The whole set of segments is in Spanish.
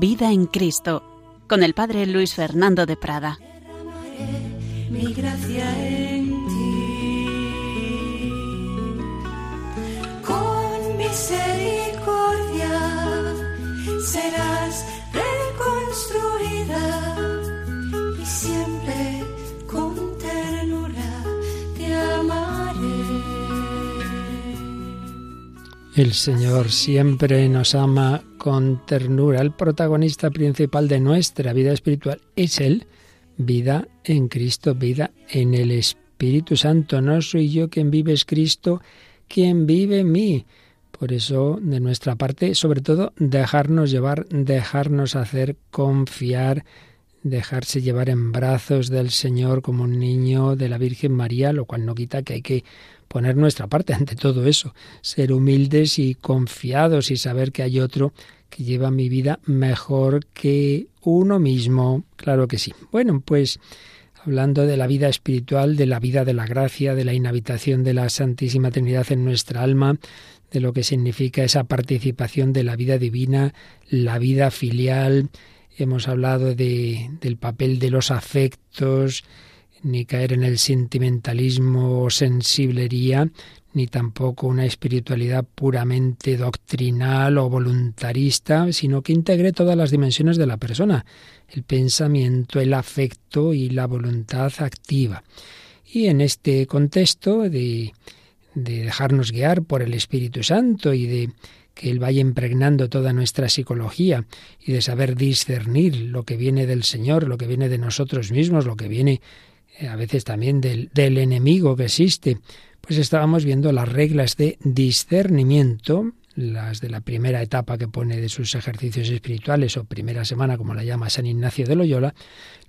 Vida en Cristo, con el Padre Luis Fernando de Prada. Mi gracia en ti. Con misericordia serás reconstruida y siempre con ternura te amaré. El Señor siempre nos ama con ternura. El protagonista principal de nuestra vida espiritual es Él. Vida en Cristo, vida en el Espíritu Santo. No soy yo quien vive, es Cristo quien vive en mí. Por eso, de nuestra parte, sobre todo, dejarnos llevar, dejarnos hacer, confiar, dejarse llevar en brazos del Señor como un niño de la Virgen María, lo cual no quita que hay que poner nuestra parte ante todo eso, ser humildes y confiados y saber que hay otro que lleva mi vida mejor que uno mismo. Claro que sí. Bueno, pues hablando de la vida espiritual, de la vida de la gracia, de la inhabitación de la Santísima Trinidad en nuestra alma, de lo que significa esa participación de la vida divina, la vida filial. Hemos hablado de, del papel de los afectos, ni caer en el sentimentalismo o sensiblería, ni tampoco una espiritualidad puramente doctrinal o voluntarista, sino que integre todas las dimensiones de la persona, el pensamiento, el afecto y la voluntad activa. Y en este contexto de, de dejarnos guiar por el Espíritu Santo y de que Él vaya impregnando toda nuestra psicología y de saber discernir lo que viene del Señor, lo que viene de nosotros mismos, lo que viene a veces también del, del enemigo que existe, pues estábamos viendo las reglas de discernimiento, las de la primera etapa que pone de sus ejercicios espirituales o primera semana, como la llama San Ignacio de Loyola,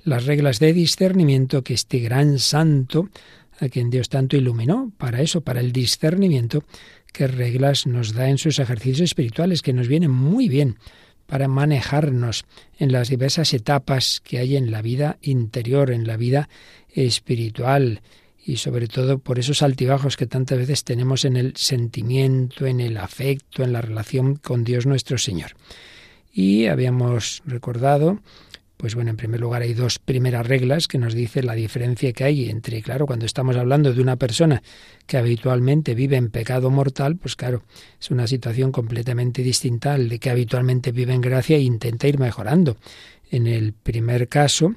las reglas de discernimiento que este gran santo, a quien Dios tanto iluminó, para eso, para el discernimiento, qué reglas nos da en sus ejercicios espirituales, que nos vienen muy bien para manejarnos en las diversas etapas que hay en la vida interior, en la vida espiritual y sobre todo por esos altibajos que tantas veces tenemos en el sentimiento, en el afecto, en la relación con Dios nuestro Señor. Y habíamos recordado, pues bueno, en primer lugar hay dos primeras reglas que nos dice la diferencia que hay entre, claro, cuando estamos hablando de una persona que habitualmente vive en pecado mortal, pues claro, es una situación completamente distinta al de que habitualmente vive en gracia e intenta ir mejorando. En el primer caso,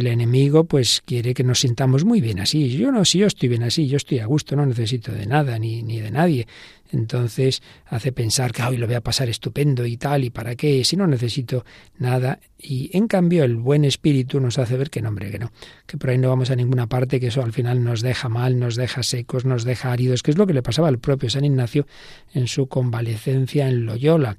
el enemigo pues quiere que nos sintamos muy bien así. Yo no, si yo estoy bien así, yo estoy a gusto, no necesito de nada ni, ni de nadie. Entonces hace pensar que hoy lo voy a pasar estupendo y tal, y para qué, si no necesito nada. Y en cambio el buen espíritu nos hace ver que no, hombre, que no, que por ahí no vamos a ninguna parte, que eso al final nos deja mal, nos deja secos, nos deja áridos, que es lo que le pasaba al propio San Ignacio en su convalecencia en Loyola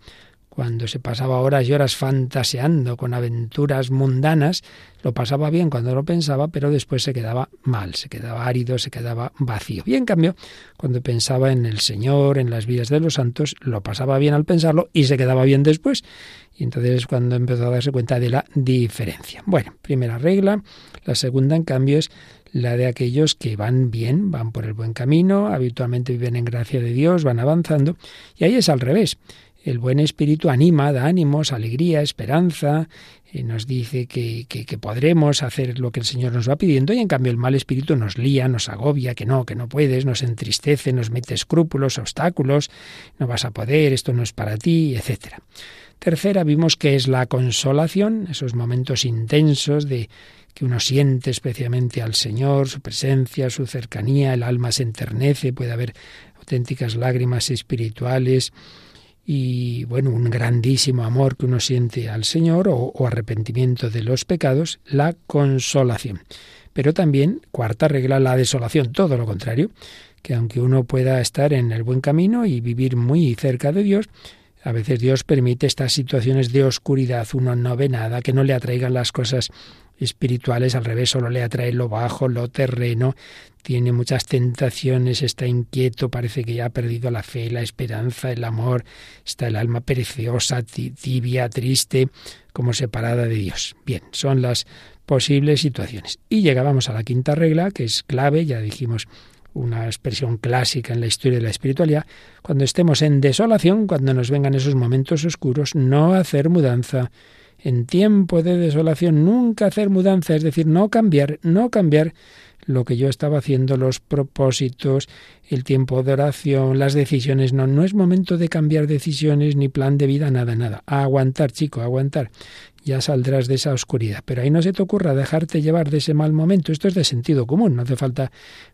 cuando se pasaba horas y horas fantaseando con aventuras mundanas, lo pasaba bien cuando lo pensaba, pero después se quedaba mal, se quedaba árido, se quedaba vacío. Y en cambio, cuando pensaba en el Señor, en las vidas de los santos, lo pasaba bien al pensarlo y se quedaba bien después. Y entonces es cuando empezó a darse cuenta de la diferencia. Bueno, primera regla. La segunda, en cambio, es la de aquellos que van bien, van por el buen camino, habitualmente viven en gracia de Dios, van avanzando. Y ahí es al revés. El buen espíritu anima, da ánimos, alegría, esperanza, y nos dice que, que, que, podremos hacer lo que el Señor nos va pidiendo, y en cambio el mal espíritu nos lía, nos agobia, que no, que no puedes, nos entristece, nos mete escrúpulos, obstáculos, no vas a poder, esto no es para ti, etc. Tercera, vimos que es la consolación, esos momentos intensos de que uno siente especialmente al Señor, su presencia, su cercanía, el alma se enternece, puede haber auténticas lágrimas espirituales, y bueno, un grandísimo amor que uno siente al Señor o, arrepentimiento de los pecados, la consolación. Pero también, cuarta regla, la desolación, todo lo contrario, que aunque uno pueda estar en el buen camino y vivir muy cerca de Dios, a veces Dios permite estas situaciones de oscuridad, uno no ve nada, que no le atraigan las cosas espirituales, al revés, solo le atrae lo bajo, lo terreno, tiene muchas tentaciones, está inquieto, parece que ya ha perdido la fe, la esperanza, el amor, está el alma preciosa, tibia, triste, como separada de Dios. Bien, son las posibles situaciones. Y llegábamos a la quinta regla, que es clave, ya dijimos una expresión clásica en la historia de la espiritualidad, cuando estemos en desolación, cuando nos vengan esos momentos oscuros, no hacer mudanza En tiempo de desolación nunca hacer mudanza, es decir, no cambiar, no cambiar lo que yo estaba haciendo, los propósitos, el tiempo de oración, las decisiones. No, no es momento de cambiar decisiones ni plan de vida, nada, nada. A aguantar, chico, aguantar. Ya saldrás de esa oscuridad. Pero ahí no se te ocurra dejarte llevar de ese mal momento. Esto es de sentido común. No hace falta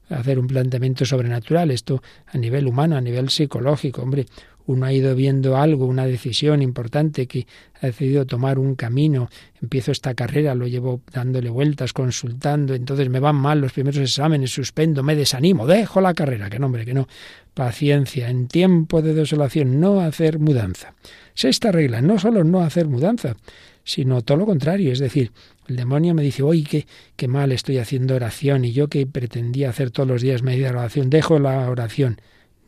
hacer un planteamiento sobrenatural. Esto a nivel humano, a nivel psicológico. Hombre, uno ha ido viendo algo, una decisión importante que ha decidido tomar un camino, empiezo esta carrera, lo llevo dándole vueltas, consultando, entonces me van mal los primeros exámenes, suspendo, me desanimo, dejo la carrera, que no, hombre, que no. Paciencia, en tiempo de desolación, no hacer mudanza. Sexta regla, no solo no hacer mudanza, sino todo lo contrario, es decir, el demonio me dice, oye, qué, qué mal estoy haciendo oración y yo que pretendía hacer todos los días media oración, dejo la oración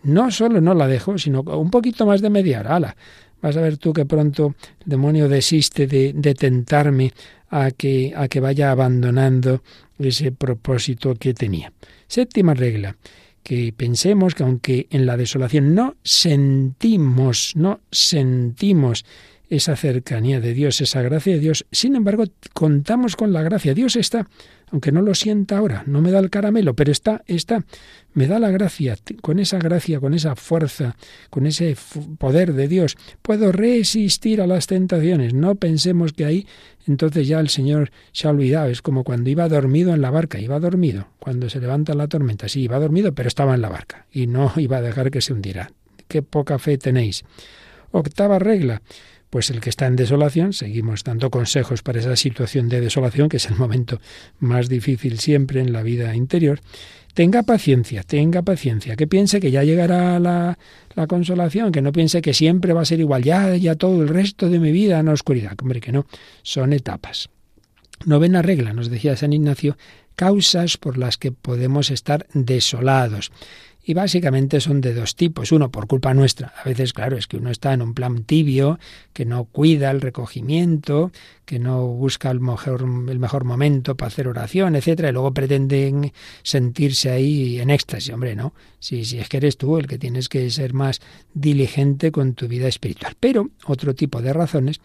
no solo no la dejo, sino un poquito más de media hora. Vas a ver tú que pronto el demonio desiste de, de tentarme a que, a que vaya abandonando ese propósito que tenía. Séptima regla, que pensemos que aunque en la desolación no sentimos, no sentimos esa cercanía de Dios, esa gracia de Dios, sin embargo contamos con la gracia. Dios está aunque no lo sienta ahora, no me da el caramelo, pero está, está, me da la gracia, con esa gracia, con esa fuerza, con ese poder de Dios, puedo resistir a las tentaciones. No pensemos que ahí entonces ya el Señor se ha olvidado, es como cuando iba dormido en la barca, iba dormido, cuando se levanta la tormenta, sí, iba dormido, pero estaba en la barca y no iba a dejar que se hundiera. Qué poca fe tenéis. Octava regla, pues el que está en desolación, seguimos dando consejos para esa situación de desolación, que es el momento más difícil siempre en la vida interior, tenga paciencia, tenga paciencia, que piense que ya llegará la, la, consolación, que no piense que siempre va a ser igual, ya, ya todo el resto de mi vida en la oscuridad. Hombre, que no, son etapas. Novena regla, nos decía San Ignacio, causas por las que podemos estar desolados y básicamente son de dos tipos. Uno, por culpa nuestra. A veces, claro, es que uno está en un plan tibio, que no cuida el recogimiento, que no busca el mejor, el mejor momento para hacer oración, etcétera, y luego pretenden sentirse ahí en éxtasis. Hombre, no. Si, si es que eres tú el que tienes que ser más diligente con tu vida espiritual. Pero otro tipo de razones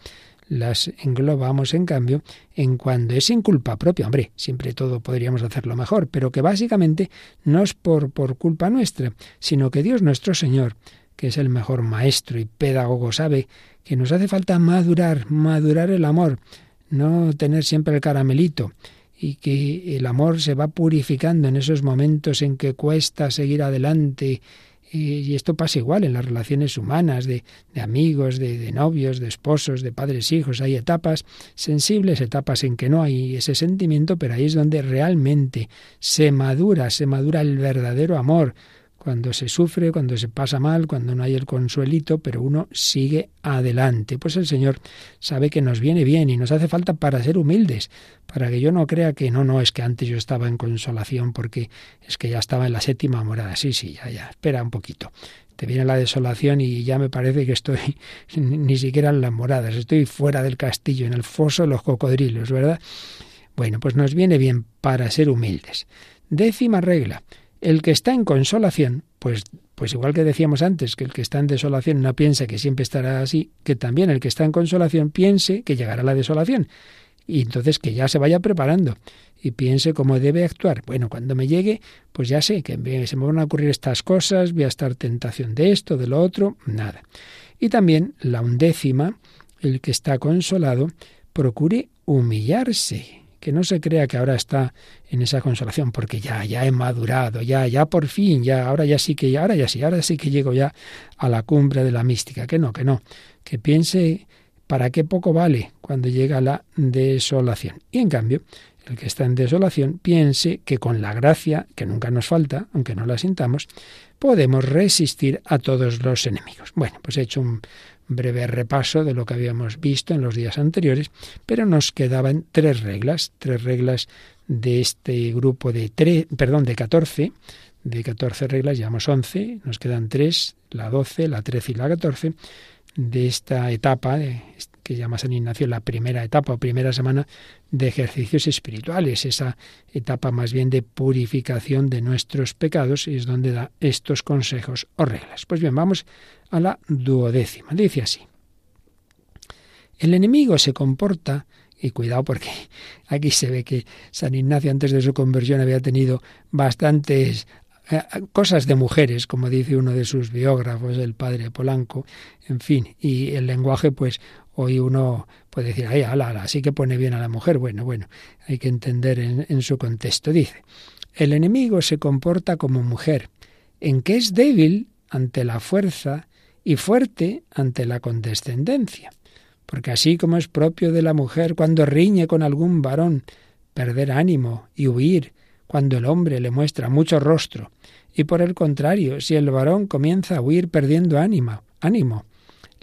las englobamos, en cambio, en cuando es sin culpa propia. Hombre, siempre todo podríamos hacerlo mejor, pero que básicamente no es por, por culpa nuestra, sino que Dios nuestro Señor, que es el mejor maestro y pedagogo, sabe que nos hace falta madurar, madurar el amor, no tener siempre el caramelito, y que el amor se va purificando en esos momentos en que cuesta seguir adelante y esto pasa igual en las relaciones humanas, de, amigos, de, novios, de esposos, de padres, hijos. Hay etapas sensibles, etapas en que no hay ese sentimiento, pero ahí es donde realmente se madura, se madura el verdadero amor, cuando se sufre, cuando se pasa mal, cuando no hay el consuelito, pero uno sigue adelante. Pues el Señor sabe que nos viene bien y nos hace falta para ser humildes, para que yo no crea que no, no, es que antes yo estaba en consolación porque es que ya estaba en la séptima morada. Sí, sí, ya, ya, espera un poquito. Te viene la desolación y ya me parece que estoy ni siquiera en las moradas, estoy fuera del castillo, en el foso de los cocodrilos, ¿verdad? Bueno, pues nos viene bien para ser humildes. Décima regla el que está en consolación, pues, pues igual que decíamos antes, que el que está en desolación no piense que siempre estará así, que también el que está en consolación piense que llegará la desolación. Y entonces que ya se vaya preparando y piense cómo debe actuar. Bueno, cuando me llegue, pues ya sé que se me van a ocurrir estas cosas, voy a estar tentación de esto, de lo otro, nada. Y también la undécima, el que está consolado, procure humillarse que no se crea que ahora está en esa consolación, porque ya, ya he madurado, ya, ya por fin, ya, ahora ya sí que, ahora ya sí, ahora sí que llego ya a la cumbre de la mística, que no, que no, que piense para qué poco vale cuando llega la desolación. Y en cambio, el que está en desolación piense que con la gracia, que nunca nos falta, aunque no la sintamos, podemos resistir a todos los enemigos. Bueno, pues he hecho un breve repaso de lo que habíamos visto en los días anteriores, pero nos quedaban tres reglas, tres reglas de este grupo de tres, perdón, de 14, de 14 reglas, llevamos 11, nos quedan tres, la 12, la 13 y la 14 de esta etapa que llama San Ignacio la primera etapa o primera semana de ejercicios espirituales, esa etapa más bien de purificación de nuestros pecados y es donde da estos consejos o reglas. Pues bien, vamos a la duodécima. Dice así. El enemigo se comporta, y cuidado porque aquí se ve que San Ignacio antes de su conversión había tenido bastantes eh, cosas de mujeres, como dice uno de sus biógrafos, el padre Polanco, en fin, y el lenguaje, pues hoy uno puede decir, ay, ala, ala, así que pone bien a la mujer. Bueno, bueno, hay que entender en, en su contexto. Dice, el enemigo se comporta como mujer, en que es débil ante la fuerza y fuerte ante la condescendencia. Porque así como es propio de la mujer cuando riñe con algún varón, perder ánimo y huir, cuando el hombre le muestra mucho rostro, y por el contrario, si el varón comienza a huir perdiendo ánimo, ánimo,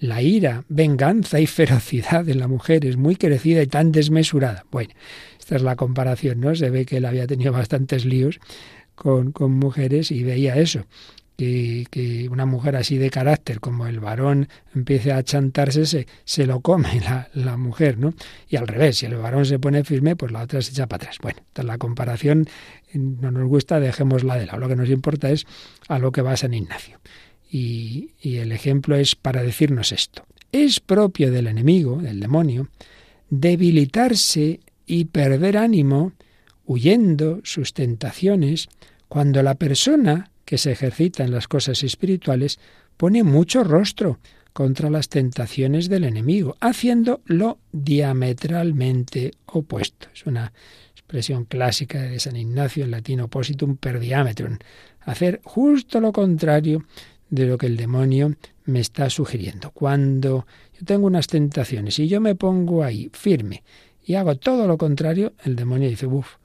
la ira, venganza y ferocidad de la mujer es muy crecida y tan desmesurada. Bueno, esta es la comparación, ¿no? Se ve que él había tenido bastantes líos con, con mujeres y veía eso que, una mujer así de carácter como el varón empiece a chantarse, se, se lo come la, mujer, ¿no? Y al revés, si el varón se pone firme, pues la otra se echa para atrás. Bueno, entonces la comparación no nos gusta, dejémosla de lado. Lo que nos importa es a lo que va San Ignacio. Y, el ejemplo es para decirnos esto. Es propio del enemigo, del demonio, debilitarse y perder ánimo huyendo sus tentaciones cuando la persona que se ejercita en las cosas espirituales pone mucho rostro contra las tentaciones del enemigo, haciendo lo diametralmente opuesto. Es una expresión clásica de San Ignacio en latín oppositum per diametrum, hacer justo lo contrario de lo que el demonio me está sugiriendo. Cuando yo tengo unas tentaciones y yo me pongo ahí firme y hago todo lo contrario, el demonio dice, uff,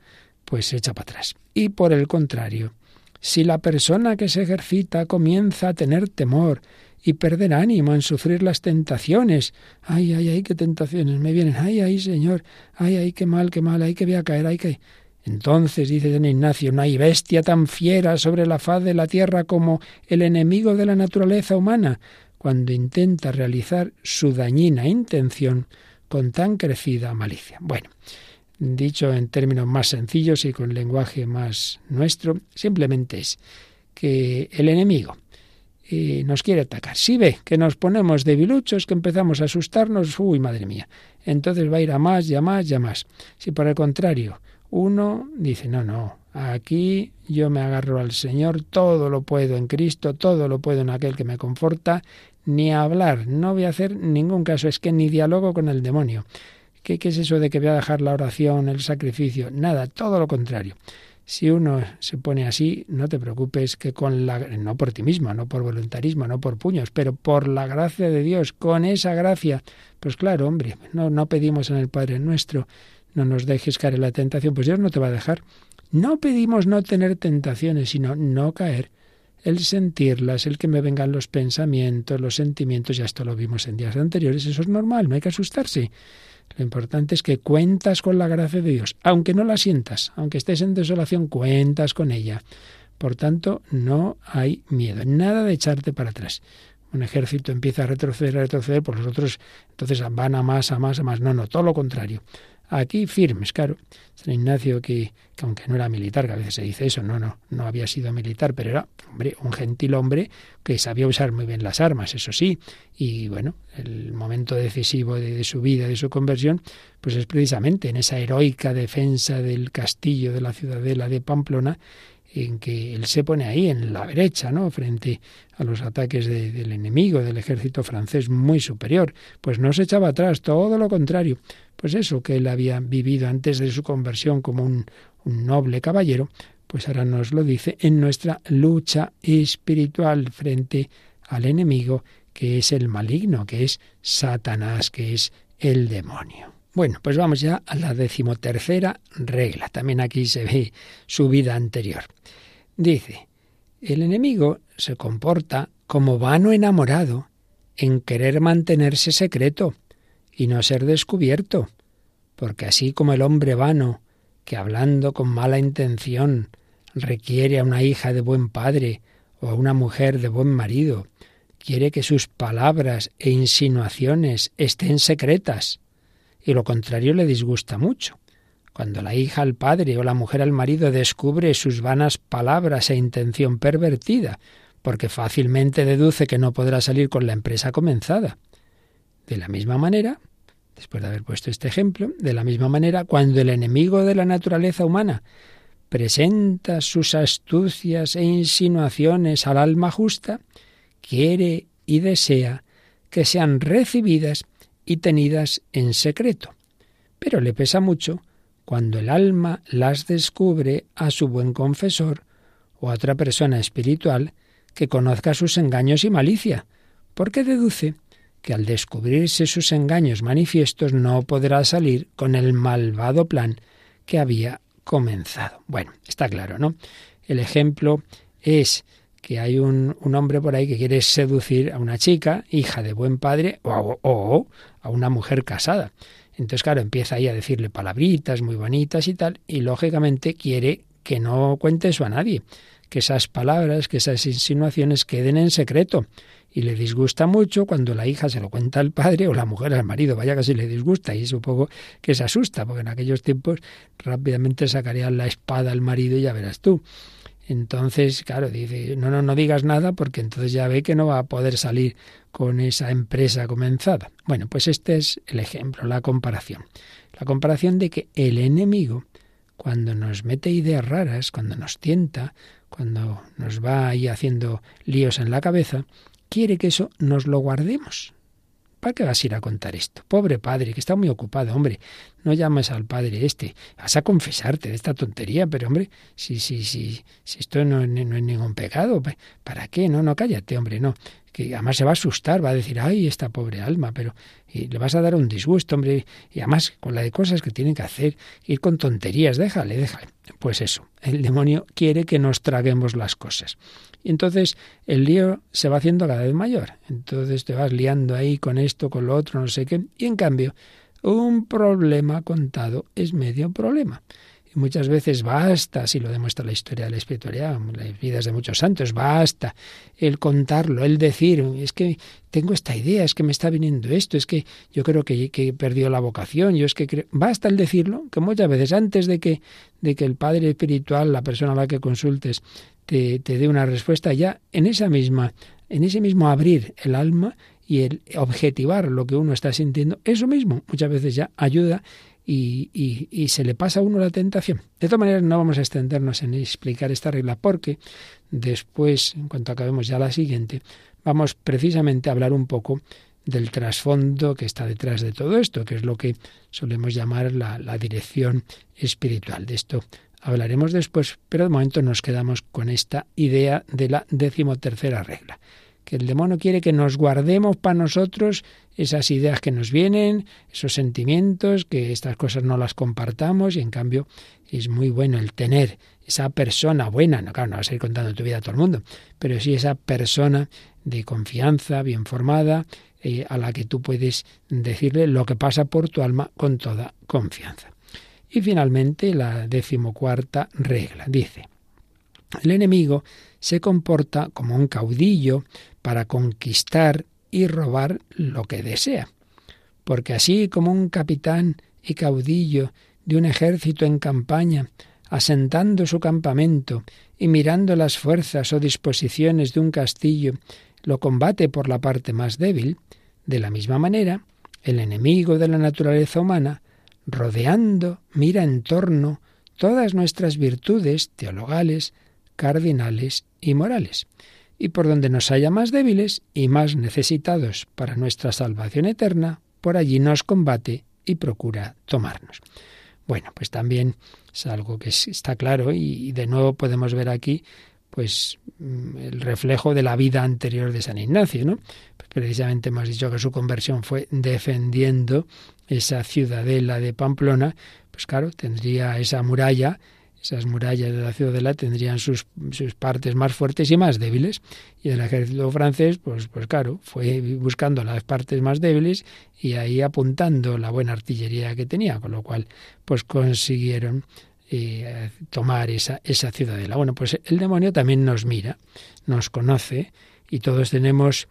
pues se echa para atrás. Y por el contrario, si la persona que se ejercita comienza a tener temor y perder ánimo en sufrir las tentaciones, ay, ay, ay, qué tentaciones me vienen, ay, ay, Señor, ay, ay, qué mal, qué mal, ay, que voy a caer, ay, que... Entonces, dice San Ignacio, no hay bestia tan fiera sobre la faz de la tierra como el enemigo de la naturaleza humana, cuando intenta realizar su dañina intención con tan crecida malicia. Bueno, dicho en términos más sencillos y con lenguaje más nuestro, simplemente es que el enemigo eh, nos quiere atacar. Si ve que nos ponemos debiluchos, que empezamos a asustarnos, uy, madre mía, entonces va a ir a más y a más y a más. Si por el contrario, uno dice, no, no, aquí yo me agarro al Señor, todo lo puedo en Cristo, todo lo puedo en aquel que me conforta, ni hablar, no voy a hacer ningún caso, es que ni diálogo con el demonio. ¿Qué, es eso de que voy a dejar la oración, el sacrificio? Nada, todo lo contrario. Si uno se pone así, no te preocupes que con la no por ti mismo, no por voluntarismo, no por puños, pero por la gracia de Dios, con esa gracia, pues claro, hombre, no no pedimos en el Padre nuestro, no nos dejes caer en la tentación, pues Dios no te va a dejar. No pedimos no tener tentaciones, sino no caer, el sentirlas, el que me vengan los pensamientos, los sentimientos, ya esto lo vimos en días anteriores, eso es normal, no hay que asustarse. Lo importante es que cuentas con la gracia de Dios, aunque no la sientas, aunque estés en desolación, cuentas con ella. Por tanto, no hay miedo, nada de echarte para atrás. Un ejército empieza a retroceder, a retroceder, pues los otros entonces van a más, a más, a más. No, no, todo lo contrario aquí firmes, claro. San Ignacio, que, que, aunque no era militar, que a veces se dice eso, no, no, no había sido militar, pero era hombre, un gentil hombre que sabía usar muy bien las armas, eso sí. Y bueno, el momento decisivo de, de su vida, de su conversión, pues es precisamente en esa heroica defensa del castillo de la ciudadela de Pamplona, en que él se pone ahí en la brecha, ¿no? frente a los ataques del enemigo, del ejército francés muy superior. Pues no se echaba atrás, todo lo contrario. Pues eso que él había vivido antes de su conversión como un, un noble caballero, pues ahora nos lo dice en nuestra lucha espiritual frente al enemigo que es el maligno, que es Satanás, que es el demonio. Bueno, pues vamos ya a la decimotercera regla. También aquí se ve su vida anterior. Dice, el enemigo se comporta como vano enamorado en querer mantenerse secreto y no ser descubierto, porque así como el hombre vano, que hablando con mala intención requiere a una hija de buen padre o a una mujer de buen marido, quiere que sus palabras e insinuaciones estén secretas, y lo contrario le disgusta mucho. Cuando la hija al padre o la mujer al marido descubre sus vanas palabras e intención pervertida, porque fácilmente deduce que no podrá salir con la empresa comenzada. De la misma manera, después de haber puesto este ejemplo, de la misma manera, cuando el enemigo de la naturaleza humana presenta sus astucias e insinuaciones al alma justa, quiere y desea que sean recibidas y tenidas en secreto. Pero le pesa mucho cuando el alma las descubre a su buen confesor o a otra persona espiritual que conozca sus engaños y malicia, porque deduce que al descubrirse sus engaños manifiestos no podrá salir con el malvado plan que había comenzado. Bueno, está claro, ¿no? El ejemplo es que hay un, hombre por ahí que quiere seducir a una chica, hija de buen padre, o, o a una mujer casada. Entonces, claro, empieza ahí a decirle palabritas muy bonitas y tal, y lógicamente quiere que no cuente eso a nadie, que esas palabras, que esas insinuaciones queden en secreto. Y le disgusta mucho cuando la hija se lo cuenta al padre o la mujer al marido, vaya que si le disgusta y supongo que se asusta, porque en aquellos tiempos rápidamente sacarían la espada al marido y ya verás tú. Entonces, claro, dice, no, no, no digas nada porque entonces ya ve que no va a poder salir con esa empresa comenzada. Bueno, pues este es el ejemplo, la comparación. La comparación de que el enemigo, cuando nos mete ideas raras, cuando nos tienta, cuando nos va ahí haciendo líos en la cabeza, quiere que eso nos lo guardemos, ¿Para qué vas a ir a contar esto? Pobre padre, que está muy ocupado, hombre. No llames al padre este. Vas a confesarte de esta tontería, pero hombre, si, si, si, si esto no, no es ningún pecado, ¿para qué? No, no, cállate, hombre, no que además se va a asustar, va a decir, ay, esta pobre alma, pero y le vas a dar un disgusto, hombre, y además con la de cosas que tienen que hacer, ir con tonterías, déjale, déjale. Pues eso, el demonio quiere que nos traguemos las cosas. Y entonces el lío se va haciendo cada vez mayor. Entonces te vas liando ahí con esto, con lo otro, no sé qué. Y en cambio, un problema contado es medio problema muchas veces basta, así lo demuestra la historia de la espiritualidad, las vidas de muchos santos, basta el contarlo, el decir, es que tengo esta idea, es que me está viniendo esto, es que yo creo que, que he perdido la vocación, yo es que basta el decirlo, que muchas veces antes de que, de que el Padre espiritual, la persona a la que consultes, te, te dé una respuesta, ya en esa misma, en ese mismo abrir el alma y el objetivar lo que uno está sintiendo, eso mismo muchas veces ya ayuda y, se le pasa a uno la tentación. De todas maneras, no vamos a extendernos en explicar esta regla porque después, en cuanto acabemos ya la siguiente, vamos precisamente a hablar un poco del trasfondo que está detrás de todo esto, que es lo que solemos llamar la, la dirección espiritual. De esto hablaremos después, pero de momento nos quedamos con esta idea de la decimotercera regla que el demonio quiere que nos guardemos para nosotros esas ideas que nos vienen, esos sentimientos, que estas cosas no las compartamos y en cambio es muy bueno el tener esa persona buena, no, claro, no vas a ir contando tu vida a todo el mundo, pero sí esa persona de confianza, bien formada, eh, a la que tú puedes decirle lo que pasa por tu alma con toda confianza. Y finalmente la decimocuarta regla dice, el enemigo se comporta como un caudillo para conquistar y robar lo que desea. Porque así como un capitán y caudillo de un ejército en campaña, asentando su campamento y mirando las fuerzas o disposiciones de un castillo, lo combate por la parte más débil, de la misma manera, el enemigo de la naturaleza humana, rodeando, mira en torno todas nuestras virtudes teologales, cardinales y morales, y por donde nos haya más débiles y más necesitados para nuestra salvación eterna, por allí nos combate y procura tomarnos. Bueno, pues también es algo que está claro y de nuevo podemos ver aquí pues mm, el reflejo de la vida anterior de San Ignacio, ¿no? Pues precisamente hemos dicho que su conversión fue defendiendo esa ciudadela de Pamplona, pues claro, tendría esa muralla esas murallas de la ciudadela tendrían sus, sus, partes más fuertes y más débiles. Y el ejército francés, pues, pues claro, fue buscando las partes más débiles y ahí apuntando la buena artillería que tenía, con lo cual pues consiguieron eh, tomar esa, esa ciudadela. Bueno, pues el demonio también nos mira, nos conoce y todos tenemos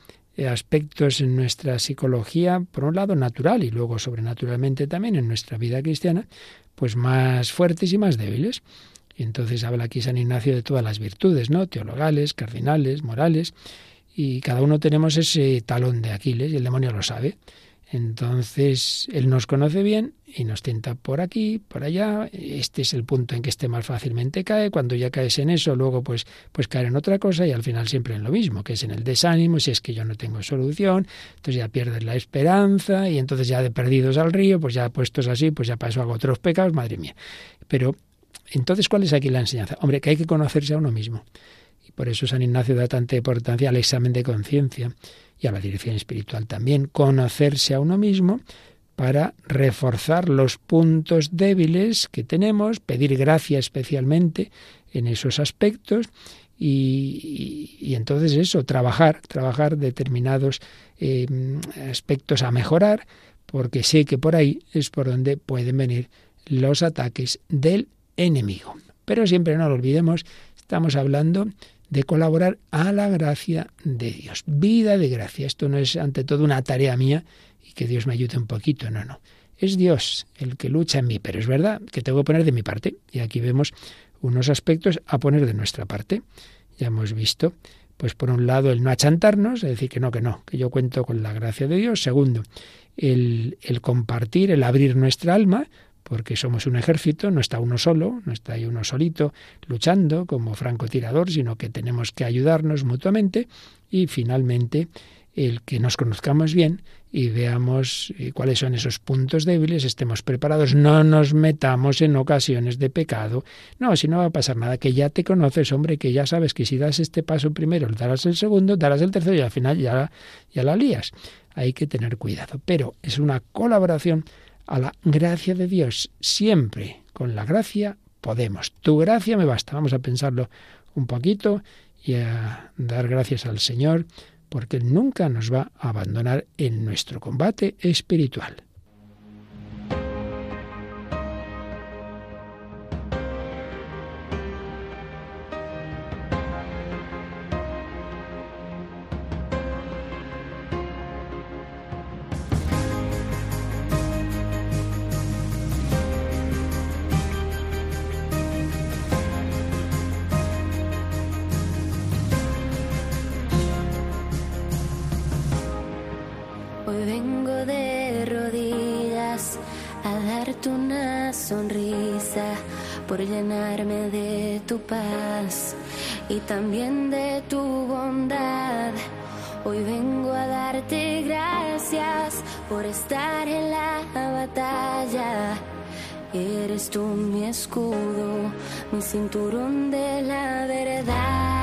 aspectos en nuestra psicología, por un lado natural y luego sobrenaturalmente también en nuestra vida cristiana, pues más fuertes y más débiles. Y entonces habla aquí San Ignacio de todas las virtudes, ¿no? Teologales, cardinales, morales, y cada uno tenemos ese talón de Aquiles y el demonio lo sabe. Entonces, Él nos conoce bien y nos tienta por aquí, por allá. Este es el punto en que este más fácilmente cae. Cuando ya caes en eso, luego pues, pues caer en otra cosa y al final siempre en lo mismo, que es en el desánimo, si es que yo no tengo solución, entonces ya pierdes la esperanza y entonces ya de perdidos al río, pues ya puestos así, pues ya paso hago otros pecados, madre mía. Pero entonces, ¿cuál es aquí la enseñanza? Hombre, que hay que conocerse a uno mismo. Por eso San Ignacio da tanta importancia al examen de conciencia y a la dirección espiritual también. Conocerse a uno mismo para reforzar los puntos débiles que tenemos, pedir gracia especialmente en esos aspectos y, entonces eso, trabajar, trabajar determinados eh, aspectos a mejorar, porque sé que por ahí es por donde pueden venir los ataques del enemigo. Pero siempre no lo olvidemos, estamos hablando de colaborar a la gracia de Dios. Vida de gracia. Esto no es ante todo una tarea mía y que Dios me ayude un poquito, no, no. Es Dios el que lucha en mí, pero es verdad que tengo que poner de mi parte. Y aquí vemos unos aspectos a poner de nuestra parte. Ya hemos visto, pues por un lado, el no achantarnos, es decir, que no, que no, que yo cuento con la gracia de Dios. Segundo, el, el compartir, el abrir nuestra alma, porque somos un ejército, no está uno solo, no está ahí uno solito luchando como francotirador, sino que tenemos que ayudarnos mutuamente y finalmente el que nos conozcamos bien y veamos eh, cuáles son esos puntos débiles, estemos preparados, no nos metamos en ocasiones de pecado. No, si no va a pasar nada, que ya te conoces, hombre, que ya sabes que si das este paso primero, darás el segundo, darás el tercero y al final ya, ya la lías. Hay que tener cuidado, pero es una colaboración a la gracia de Dios. Siempre con la gracia podemos. Tu gracia me basta. Vamos a pensarlo un poquito y a dar gracias al Señor porque nunca nos va a abandonar en nuestro combate espiritual. Por llenarme de tu paz y también de tu bondad. Hoy vengo a darte gracias por estar en la batalla. Eres tú mi escudo, mi cinturón de la verdad.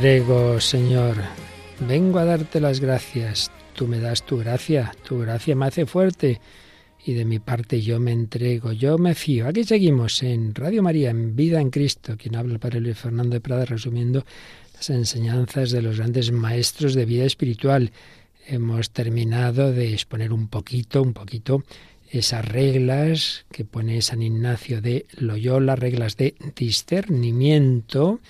Entrego, Señor. Vengo a darte las gracias. Tú me das tu gracia. Tu gracia me hace fuerte. Y de mi parte yo me entrego, yo me fío. Aquí seguimos en Radio María, en Vida en Cristo. Quien habla el Luis Fernando de Prada, resumiendo las enseñanzas de los grandes maestros de vida espiritual. Hemos terminado de exponer un poquito, un poquito esas reglas que pone San Ignacio de Loyola, reglas de discernimiento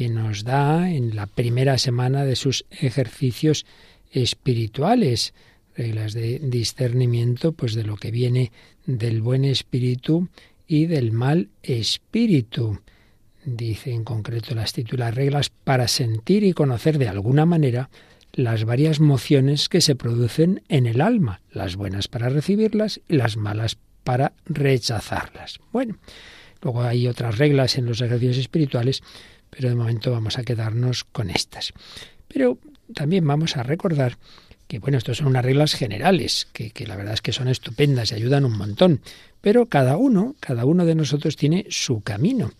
que nos da en la primera semana de sus ejercicios espirituales, reglas de discernimiento pues de lo que viene del buen espíritu y del mal espíritu. Dice en concreto las titulas reglas para sentir y conocer de alguna manera las varias mociones que se producen en el alma, las buenas para recibirlas y las malas para rechazarlas. Bueno, luego hay otras reglas en los ejercicios espirituales, pero de momento vamos a quedarnos con estas. Pero también vamos a recordar que, bueno, estas son unas reglas generales, que, que la verdad es que son estupendas y ayudan un montón, pero cada uno, cada uno de nosotros tiene su camino.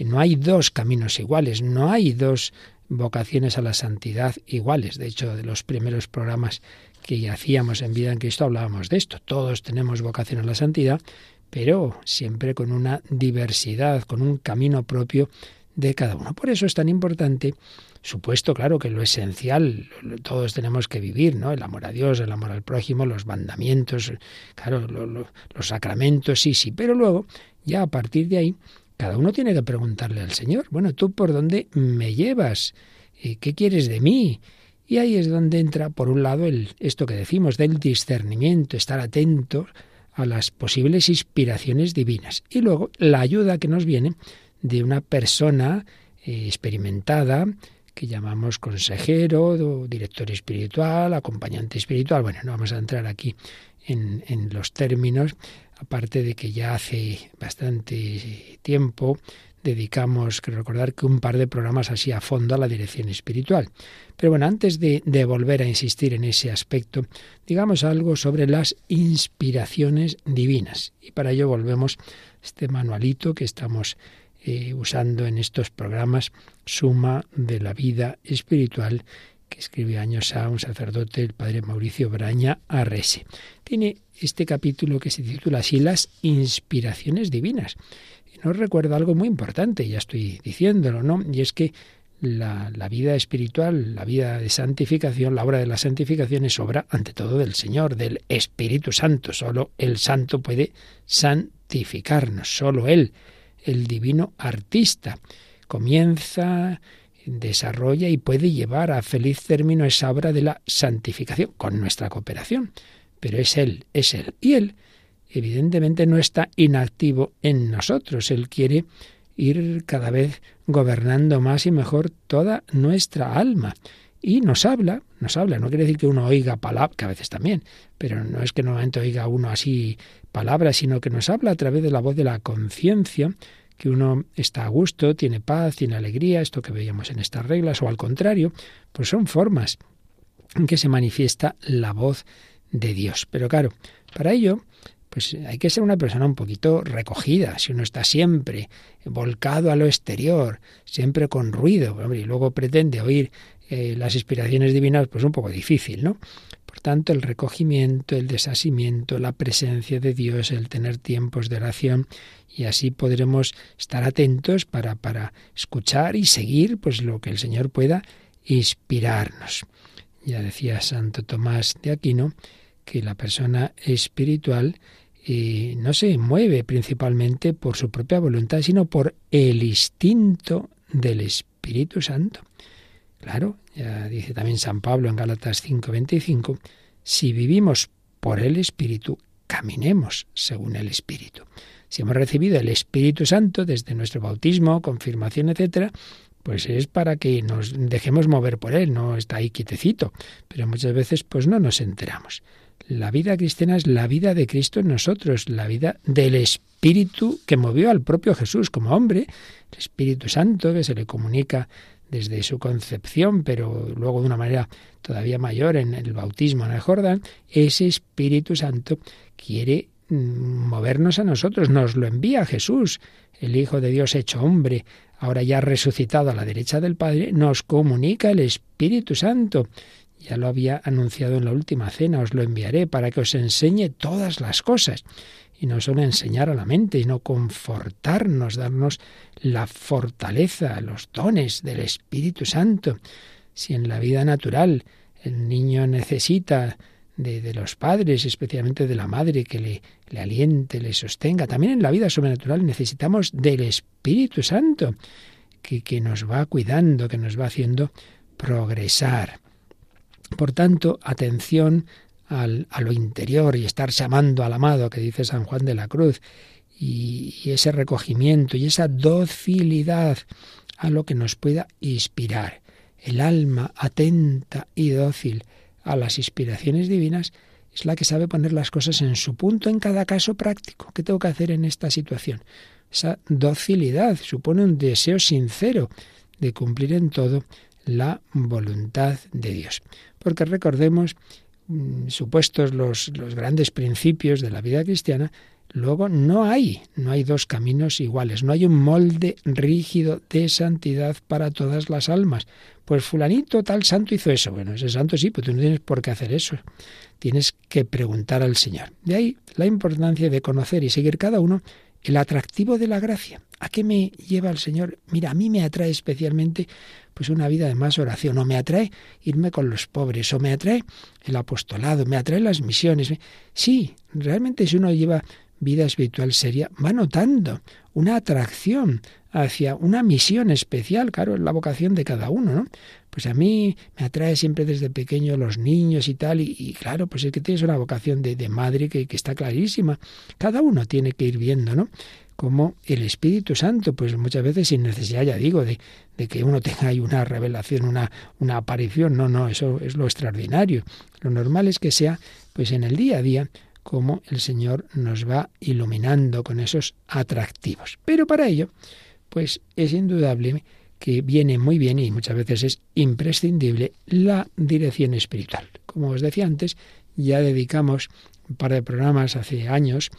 No hay dos caminos iguales, no hay dos vocaciones a la santidad iguales. De hecho, de los primeros programas que hacíamos en Vida en Cristo hablábamos de esto. Todos tenemos vocación a la santidad, pero siempre con una diversidad, con un camino propio de cada uno. Por eso es tan importante, supuesto, claro, que lo esencial, todos tenemos que vivir, ¿no? El amor a Dios, el amor al prójimo, los mandamientos, claro, los sacramentos, sí, sí, pero luego, ya a partir de ahí, cada uno tiene que preguntarle al Señor, bueno, ¿tú por dónde me llevas? Eh, ¿Qué quieres de mí? Y ahí es donde entra, por un lado, el, esto que decimos del discernimiento, estar atentos a las posibles inspiraciones divinas. Y luego la ayuda que nos viene de una persona eh, experimentada, que llamamos consejero, director espiritual, acompañante espiritual. Bueno, no vamos a entrar aquí en, en los términos, aparte de que ya hace bastante tiempo dedicamos, creo recordar, que un par de programas así a fondo a la dirección espiritual. Pero bueno, antes de, volver a insistir en ese aspecto, digamos algo sobre las inspiraciones divinas. Y para ello volvemos a este manualito que estamos eh, usando en estos programas, Suma de la Vida Espiritual, que escribe años a un sacerdote, el padre Mauricio Braña Arrese. Tiene este capítulo que se titula así Las inspiraciones divinas. Y nos recuerda algo muy importante, ya estoy diciéndolo, ¿no? Y es que la, la, vida espiritual, la vida de santificación, la obra de la santificación es obra ante todo del Señor, del Espíritu Santo. Solo el Santo puede santificarnos, solo Él, el divino artista. Comienza desarrolla y puede llevar a feliz término esa obra de la santificación con nuestra cooperación. Pero es Él, es Él. Y Él, evidentemente, no está inactivo en nosotros. Él quiere ir cada vez gobernando más y mejor toda nuestra alma. Y nos habla, nos habla, no quiere decir que uno oiga palabras, que a veces también, pero no es que normalmente oiga uno así palabras, sino que nos habla a través de la voz de la conciencia, que uno está a gusto, tiene paz, tiene alegría, esto que veíamos en estas reglas, o al contrario, pues son formas en que se manifiesta la voz de Dios. Pero claro, para ello, pues hay que ser una persona un poquito recogida, si uno está siempre volcado a lo exterior, siempre con ruido, y luego pretende oír eh, las inspiraciones divinas, pues un poco difícil, ¿no? Por tanto, el recogimiento, el desasimiento, la presencia de Dios, el tener tiempos de oración y así podremos estar atentos para, para escuchar y seguir pues lo que el Señor pueda inspirarnos. Ya decía Santo Tomás de Aquino que la persona espiritual eh, no se mueve principalmente por su propia voluntad, sino por el instinto del Espíritu Santo. Claro, ya dice también San Pablo en Gálatas 5:25, si vivimos por el Espíritu, caminemos según el Espíritu. Si hemos recibido el Espíritu Santo desde nuestro bautismo, confirmación, etcétera, pues es para que nos dejemos mover por él, no está ahí quietecito, pero muchas veces pues no nos enteramos. La vida cristiana es la vida de Cristo en nosotros, la vida del Espíritu que movió al propio Jesús como hombre, el Espíritu Santo que se le comunica desde su concepción, pero luego de una manera todavía mayor en el bautismo en el Jordán, ese Espíritu Santo quiere mm, movernos a nosotros, nos lo envía Jesús, el Hijo de Dios hecho hombre, ahora ya resucitado a la derecha del Padre, nos comunica el Espíritu Santo. Ya lo había anunciado en la última cena, os lo enviaré para que os enseñe todas las cosas. Y no solo enseñar a la mente, sino confortarnos, darnos la fortaleza, los dones del Espíritu Santo. Si en la vida natural el niño necesita de, los padres, especialmente de la madre, que le, le aliente, le sostenga. También en la vida sobrenatural necesitamos del Espíritu Santo, que, que nos va cuidando, que nos va haciendo progresar. Por tanto, atención al, a lo interior y estar llamando al amado, que dice San Juan de la Cruz, y, y ese recogimiento y esa docilidad a lo que nos pueda inspirar. El alma atenta y dócil a las inspiraciones divinas es la que sabe poner las cosas en su punto en cada caso práctico. ¿Qué tengo que hacer en esta situación? Esa docilidad supone un deseo sincero de cumplir en todo la voluntad de Dios. Porque recordemos, supuestos los, los grandes principios de la vida cristiana, Luego no hay, no hay dos caminos iguales, no hay un molde rígido de santidad para todas las almas. Pues fulanito tal santo hizo eso. Bueno, ese santo sí, pero tú no tienes por qué hacer eso. Tienes que preguntar al Señor. De ahí la importancia de conocer y seguir cada uno el atractivo de la gracia. ¿A qué me lleva el Señor? Mira, a mí me atrae especialmente pues una vida de más oración, o me atrae irme con los pobres, o me atrae el apostolado, me atrae las misiones. Sí, realmente si uno lleva vida espiritual seria, va notando una atracción hacia una misión especial, claro, es la vocación de cada uno, ¿no? Pues a mí me atrae siempre desde pequeño los niños y tal, y, claro, pues es que tienes una vocación de, madre que, que, está clarísima. Cada uno tiene que ir viendo, ¿no? Como el Espíritu Santo, pues muchas veces sin necesidad, ya digo, de, de que uno tenga ahí una revelación, una, una aparición, no, no, eso es lo extraordinario. Lo normal es que sea, pues en el día a día, cómo el Señor nos va iluminando con esos atractivos. Pero para ello, pues es indudable que viene muy bien y muchas veces es imprescindible la dirección espiritual. Como os decía antes, ya dedicamos un par de programas hace años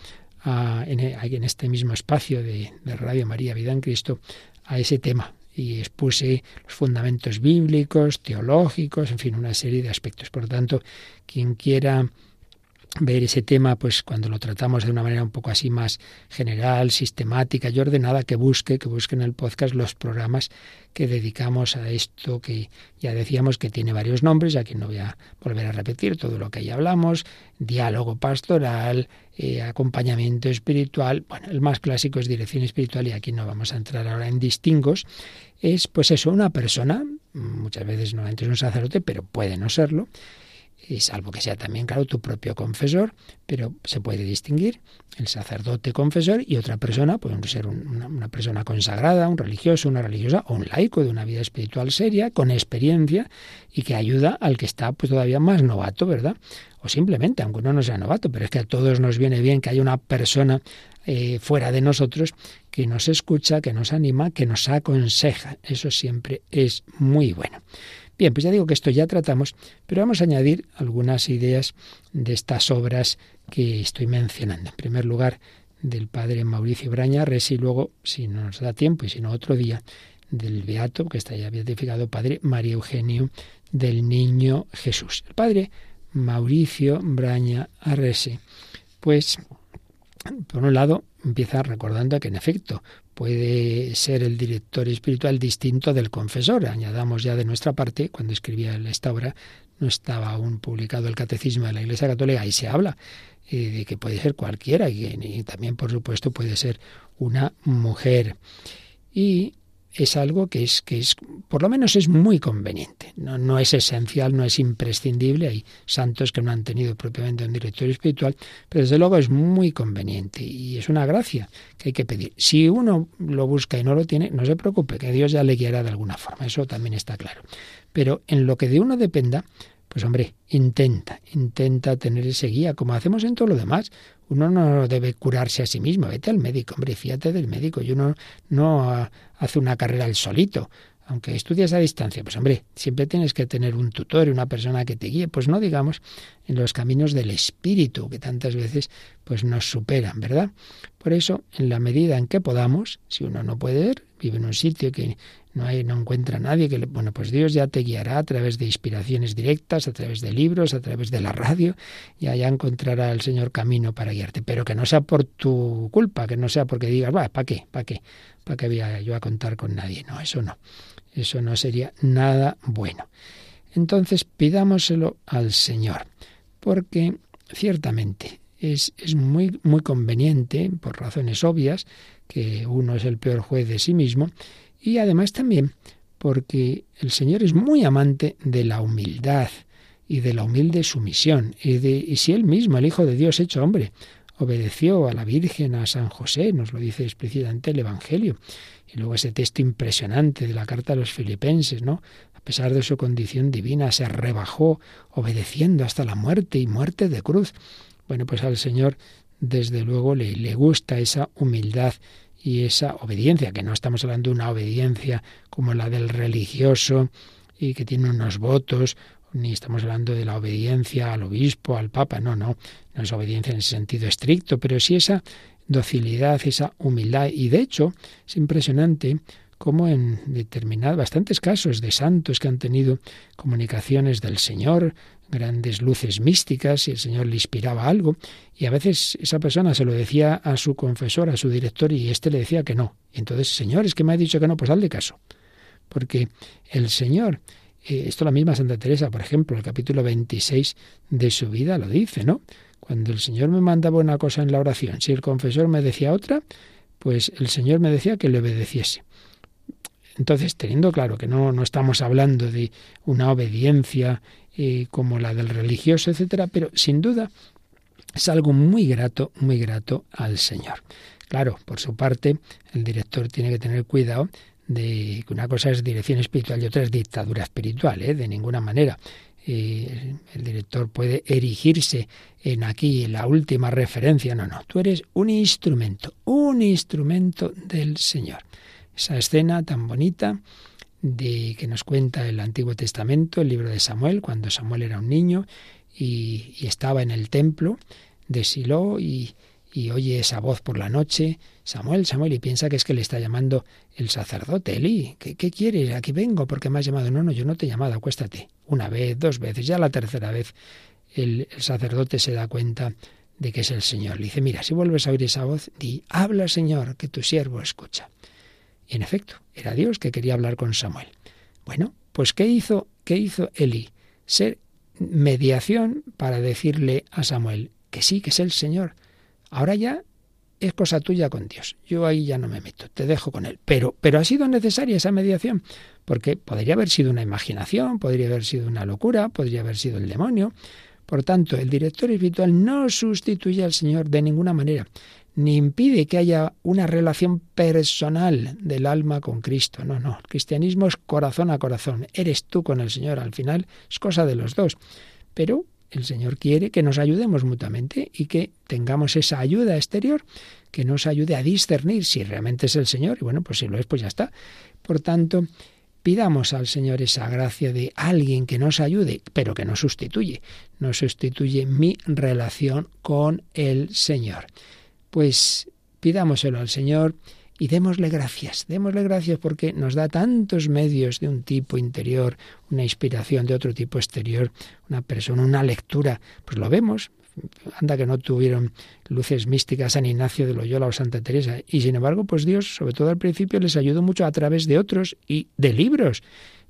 en, este mismo espacio de, de Radio María Vida en Cristo a ese tema y expuse los fundamentos bíblicos, teológicos, en fin, una serie de aspectos. Por lo tanto, quien quiera ver ese tema, pues cuando lo tratamos de una manera un poco así más general, sistemática y ordenada, que busque, que busque en el podcast los programas que dedicamos a esto, que ya decíamos que tiene varios nombres, aquí no voy a volver a repetir todo lo que ya hablamos, diálogo pastoral, eh, acompañamiento espiritual, bueno, el más clásico es dirección espiritual y aquí no vamos a entrar ahora en distingos, es pues eso, una persona, muchas veces no es un sacerdote, pero puede no serlo, y salvo que sea también, claro, tu propio confesor, pero se puede distinguir el sacerdote confesor y otra persona, puede ser una, persona consagrada, un religioso, una religiosa o un laico de una vida espiritual seria, con experiencia y que ayuda al que está pues todavía más novato, ¿verdad? O simplemente, aunque uno no sea novato, pero es que a todos nos viene bien que haya una persona eh, fuera de nosotros que nos escucha, que nos anima, que nos aconseja. Eso siempre es muy bueno. Bien, pues ya digo que esto ya tratamos, pero vamos a añadir algunas ideas de estas obras que estoy mencionando. En primer lugar, del padre Mauricio Braña y luego, si no nos da tiempo y si no otro día, del Beato, que está ya beatificado, padre María Eugenio del Niño Jesús. El padre Mauricio Braña Arrese, pues, por un lado, empieza recordando que en efecto puede ser el director espiritual distinto del confesor. Añadamos ya de nuestra parte, cuando escribía esta obra, no estaba aún publicado el Catecismo de la Iglesia Católica, y se habla eh, de que puede ser cualquiera y, también, por supuesto, puede ser una mujer. Y es algo que es, que es, por lo menos es muy conveniente. No, no es esencial, no es imprescindible. Hay santos que no han tenido propiamente un director espiritual, pero desde luego es muy conveniente y es una gracia que hay que pedir. Si uno lo busca y no lo tiene, no se preocupe, que Dios ya le guiará de alguna forma. Eso también está claro. Pero en lo que de uno dependa, pues hombre, intenta, intenta tener ese guía, como hacemos en todo lo demás. Uno no debe curarse a sí mismo, vete al médico, hombre, fíjate del médico. Y uno no hace una carrera el solito. aunque estudias a distancia, pues hombre, siempre tienes que tener un tutor, una persona que te guíe, pues no digamos en los caminos del espíritu, que tantas veces pues nos superan, ¿verdad? Por eso, en la medida en que podamos, si uno no puede ver, vive en un sitio que no hay, no encuentra a nadie que le, bueno, pues Dios ya te guiará a través de inspiraciones directas, a través de libros, a través de la radio, y allá encontrará el Señor camino para guiarte, pero que no sea por tu culpa, que no sea porque digas, va, ¿para qué? ¿Para qué? ¿Para qué voy a, yo a contar con nadie? No, eso no. Eso no sería nada bueno. Entonces pidámoselo al Señor, porque ciertamente es, es, muy, muy conveniente, por razones obvias, que uno es el peor juez de sí mismo, y además también porque el Señor es muy amante de la humildad y de la humilde sumisión, y, de, y si Él mismo, el Hijo de Dios hecho hombre, obedeció a la Virgen, a San José, nos lo dice explícitamente el Evangelio, y luego ese texto impresionante de la carta a los filipenses, ¿no? A pesar de su condición divina, se rebajó obedeciendo hasta la muerte y muerte de cruz. Bueno, pues al Señor, desde luego, le, le gusta esa humildad y esa obediencia, que no estamos hablando de una obediencia como la del religioso y que tiene unos votos, ni estamos hablando de la obediencia al obispo, al papa, no, no, no es obediencia en ese sentido estricto, pero sí esa docilidad, esa humildad. Y de hecho, es impresionante cómo en determinados, bastantes casos de santos que han tenido comunicaciones del Señor, grandes luces místicas, y el Señor le inspiraba algo, y a veces esa persona se lo decía a su confesor, a su director, y éste le decía que no. Entonces, Señor, es que me ha dicho que no, pues hazle caso. Porque el Señor, eh, esto la misma Santa Teresa, por ejemplo, el capítulo 26 de su vida lo dice, ¿no? Cuando el Señor me mandaba una cosa en la oración, si el confesor me decía otra, pues el Señor me decía que le obedeciese. Entonces, teniendo claro que no, no estamos hablando de una obediencia eh, como la del religioso, etcétera, pero sin duda es algo muy grato, muy grato al Señor. Claro, por su parte, el director tiene que tener cuidado de que una cosa es dirección espiritual y otra es dictadura espiritual, ¿eh? de ninguna manera el director puede erigirse en aquí la última referencia. No, no, tú eres un instrumento, un instrumento del Señor. Esa escena tan bonita de que nos cuenta el Antiguo Testamento, el libro de Samuel, cuando Samuel era un niño y, estaba en el templo de Silo y, oye esa voz por la noche, Samuel, Samuel, y piensa que es que le está llamando el sacerdote, Eli, ¿qué, qué quieres? Aquí vengo porque me has llamado. No, no, yo no te he llamado, acuéstate. Una vez, dos veces, ya la tercera vez el, el sacerdote se da cuenta de que es el Señor. Le dice, mira, si vuelves a oír esa voz, di, habla Señor, que tu siervo escucha. Y en efecto, era Dios que quería hablar con Samuel. Bueno, pues ¿qué hizo, qué hizo Eli? Ser mediación para decirle a Samuel que sí, que es el Señor. Ahora ya es cosa tuya con Dios. Yo ahí ya no me meto, te dejo con él. Pero, pero ha sido necesaria esa mediación, porque podría haber sido una imaginación, podría haber sido una locura, podría haber sido el demonio. Por tanto, el director espiritual no sustituye al Señor de ninguna manera, ni impide que haya una relación personal del alma con Cristo. No, no. El cristianismo es corazón a corazón. Eres tú con el Señor. Al final es cosa de los dos. Pero el Señor quiere que nos ayudemos mutuamente y que tengamos esa ayuda exterior que nos ayude a discernir si realmente es el Señor. Y bueno, pues si lo es, pues ya está. Por tanto, pidamos al Señor esa gracia de alguien que nos ayude, pero que no sustituye. No sustituye mi relación con el Señor. Pues pidámoselo al Señor y démosle gracias, démosle gracias porque nos da tantos medios de un tipo interior, una inspiración de otro tipo exterior, una persona, una lectura, pues lo vemos. Anda que no tuvieron luces místicas San Ignacio de Loyola o Santa Teresa. Y sin embargo, pues Dios, sobre todo al principio, les ayudó mucho a través de otros y de libros.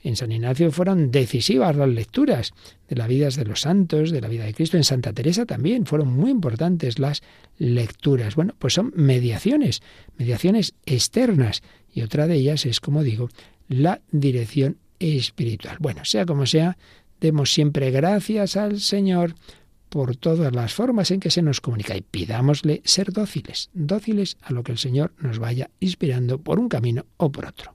En San Ignacio fueron decisivas las lecturas de las vidas de los santos, de la vida de Cristo. En Santa Teresa también fueron muy importantes las lecturas. Bueno, pues son mediaciones, mediaciones externas. Y otra de ellas es, como digo, la dirección espiritual. Bueno, sea como sea, demos siempre gracias al Señor por todas las formas en que se nos comunica y pidámosle ser dóciles, dóciles a lo que el Señor nos vaya inspirando por un camino o por otro.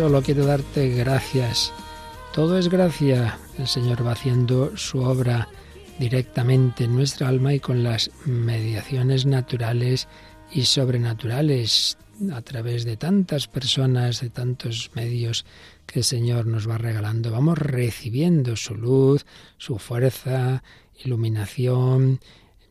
Solo quiero darte gracias. Todo es gracia. El Señor va haciendo su obra directamente en nuestra alma y con las mediaciones naturales y sobrenaturales a través de tantas personas, de tantos medios que el Señor nos va regalando. Vamos recibiendo su luz, su fuerza, iluminación,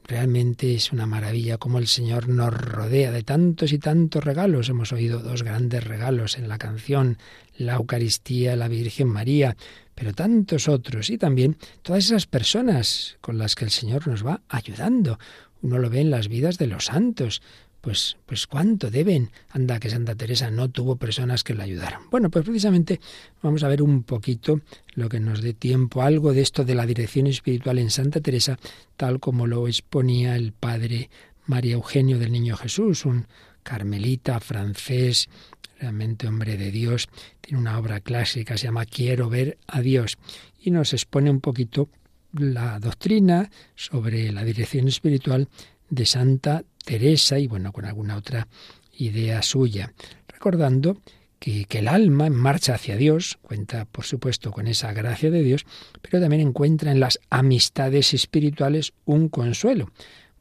Realmente es una maravilla cómo el Señor nos rodea de tantos y tantos regalos. Hemos oído dos grandes regalos en la canción, la Eucaristía, la Virgen María, pero tantos otros y también todas esas personas con las que el Señor nos va ayudando. Uno lo ve en las vidas de los santos. Pues, pues cuánto deben. Anda que Santa Teresa no tuvo personas que la ayudaran. Bueno, pues precisamente vamos a ver un poquito lo que nos dé tiempo, algo de esto de la dirección espiritual en Santa Teresa, tal como lo exponía el padre María Eugenio del Niño Jesús, un carmelita francés, realmente hombre de Dios, tiene una obra clásica, se llama Quiero ver a Dios, y nos expone un poquito la doctrina sobre la dirección espiritual de Santa Teresa y bueno, con alguna otra idea suya, recordando que, el alma en marcha hacia Dios cuenta, por supuesto, con esa gracia de Dios, pero también encuentra en las amistades espirituales un consuelo.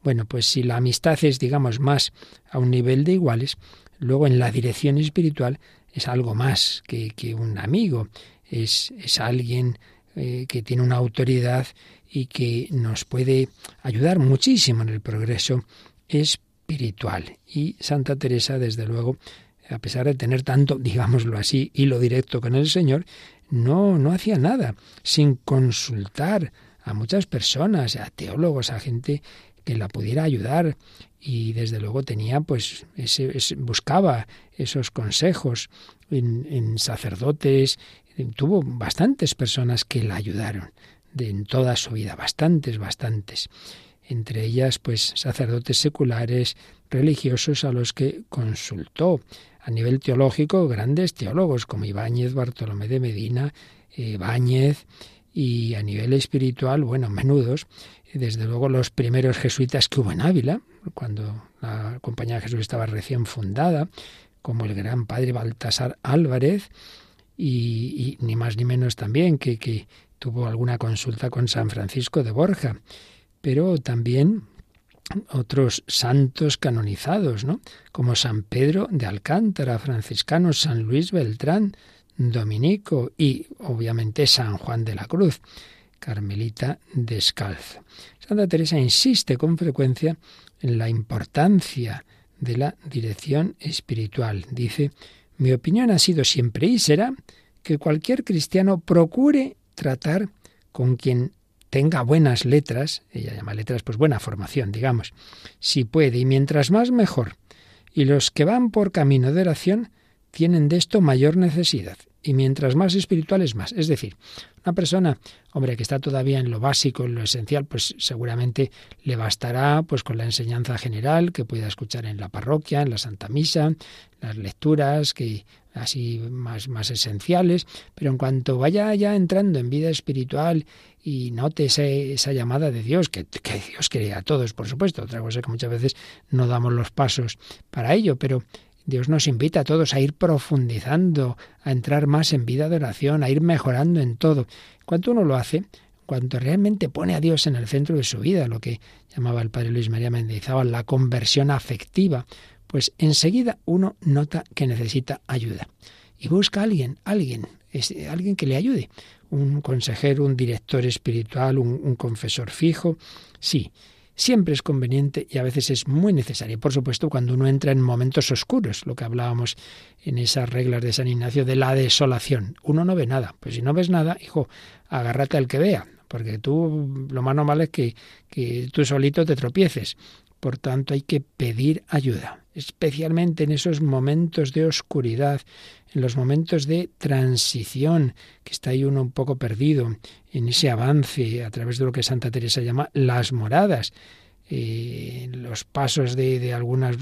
Bueno, pues si la amistad es, digamos, más a un nivel de iguales, luego en la dirección espiritual es algo más que, que un amigo, es, es alguien eh, que tiene una autoridad y que nos puede ayudar muchísimo en el progreso espiritual. Y Santa Teresa, desde luego, a pesar de tener tanto, digámoslo así, hilo directo con el Señor, no, no hacía nada sin consultar a muchas personas, a teólogos, a gente que la pudiera ayudar. Y desde luego tenía pues buscaba esos consejos en, en sacerdotes. Tuvo bastantes personas que la ayudaron de, en toda su vida bastantes bastantes entre ellas pues sacerdotes seculares religiosos a los que consultó. A nivel teológico grandes teólogos como Ibáñez, Bartolomé de Medina, Ibáñez y a nivel espiritual, bueno, menudos, desde luego los primeros jesuitas que hubo en Ávila, cuando la Compañía de Jesús estaba recién fundada, como el gran padre Baltasar Álvarez, y, y ni más ni menos también que, que tuvo alguna consulta con San Francisco de Borja, pero también otros santos canonizados, ¿no? Como San Pedro de Alcántara, franciscano, San Luis Beltrán, dominico y obviamente San Juan de la Cruz, carmelita descalzo. Santa Teresa insiste con frecuencia en la importancia de la dirección espiritual. Dice, mi opinión ha sido siempre y será que cualquier cristiano procure tratar con quien tenga buenas letras, ella llama letras, pues buena formación, digamos, si puede, y mientras más mejor. Y los que van por camino de oración tienen de esto mayor necesidad y mientras más espirituales más. Es decir, una persona, hombre, que está todavía en lo básico, en lo esencial, pues seguramente le bastará pues con la enseñanza general que pueda escuchar en la parroquia, en la Santa Misa, las lecturas que así más, más esenciales, pero en cuanto vaya ya entrando en vida espiritual y note esa llamada de Dios, que, que Dios quiere a todos, por supuesto, otra cosa que muchas veces no damos los pasos para ello, pero Dios nos invita a todos a ir profundizando, a entrar más en vida de oración, a ir mejorando en todo. Cuanto uno lo hace, cuanto realmente pone a Dios en el centro de su vida, lo que llamaba el padre Luis María Mendizábal la conversión afectiva, pues enseguida uno nota que necesita ayuda. Y busca a alguien, alguien, alguien que le ayude. Un consejero, un director espiritual, un, un confesor fijo. Sí, siempre es conveniente y a veces es muy necesario. Por supuesto, cuando uno entra en momentos oscuros, lo que hablábamos en esas reglas de San Ignacio de la desolación. Uno no ve nada. Pues si no ves nada, hijo, agárrate al que vea, porque tú lo más normal es que, que tú solito te tropieces. Por tanto, hay que pedir ayuda, especialmente en esos momentos de oscuridad, en los momentos de transición, que está ahí uno un poco perdido, en ese avance a través de lo que Santa Teresa llama las moradas. Eh, los pasos de, algunas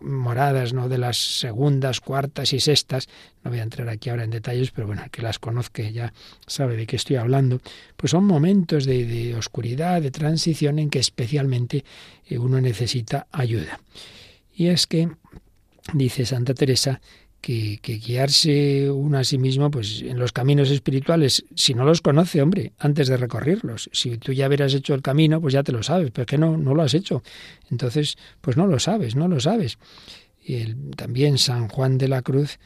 moradas, ¿no? de las segundas, cuartas y sextas, no voy a entrar aquí ahora en detalles, pero bueno, el que las conozca ya sabe de qué estoy hablando, pues son momentos de, de oscuridad, de transición en que especialmente eh, uno necesita ayuda. Y es que, dice Santa Teresa, que, guiarse uno a sí mismo pues en los caminos espirituales. Si no los conoce hombre antes de recorrerlos. Si tú ya hubieras hecho el camino pues ya te lo sabes pero que no no lo has hecho. Entonces pues no lo sabes no lo sabes. Y el, también San Juan de la Cruz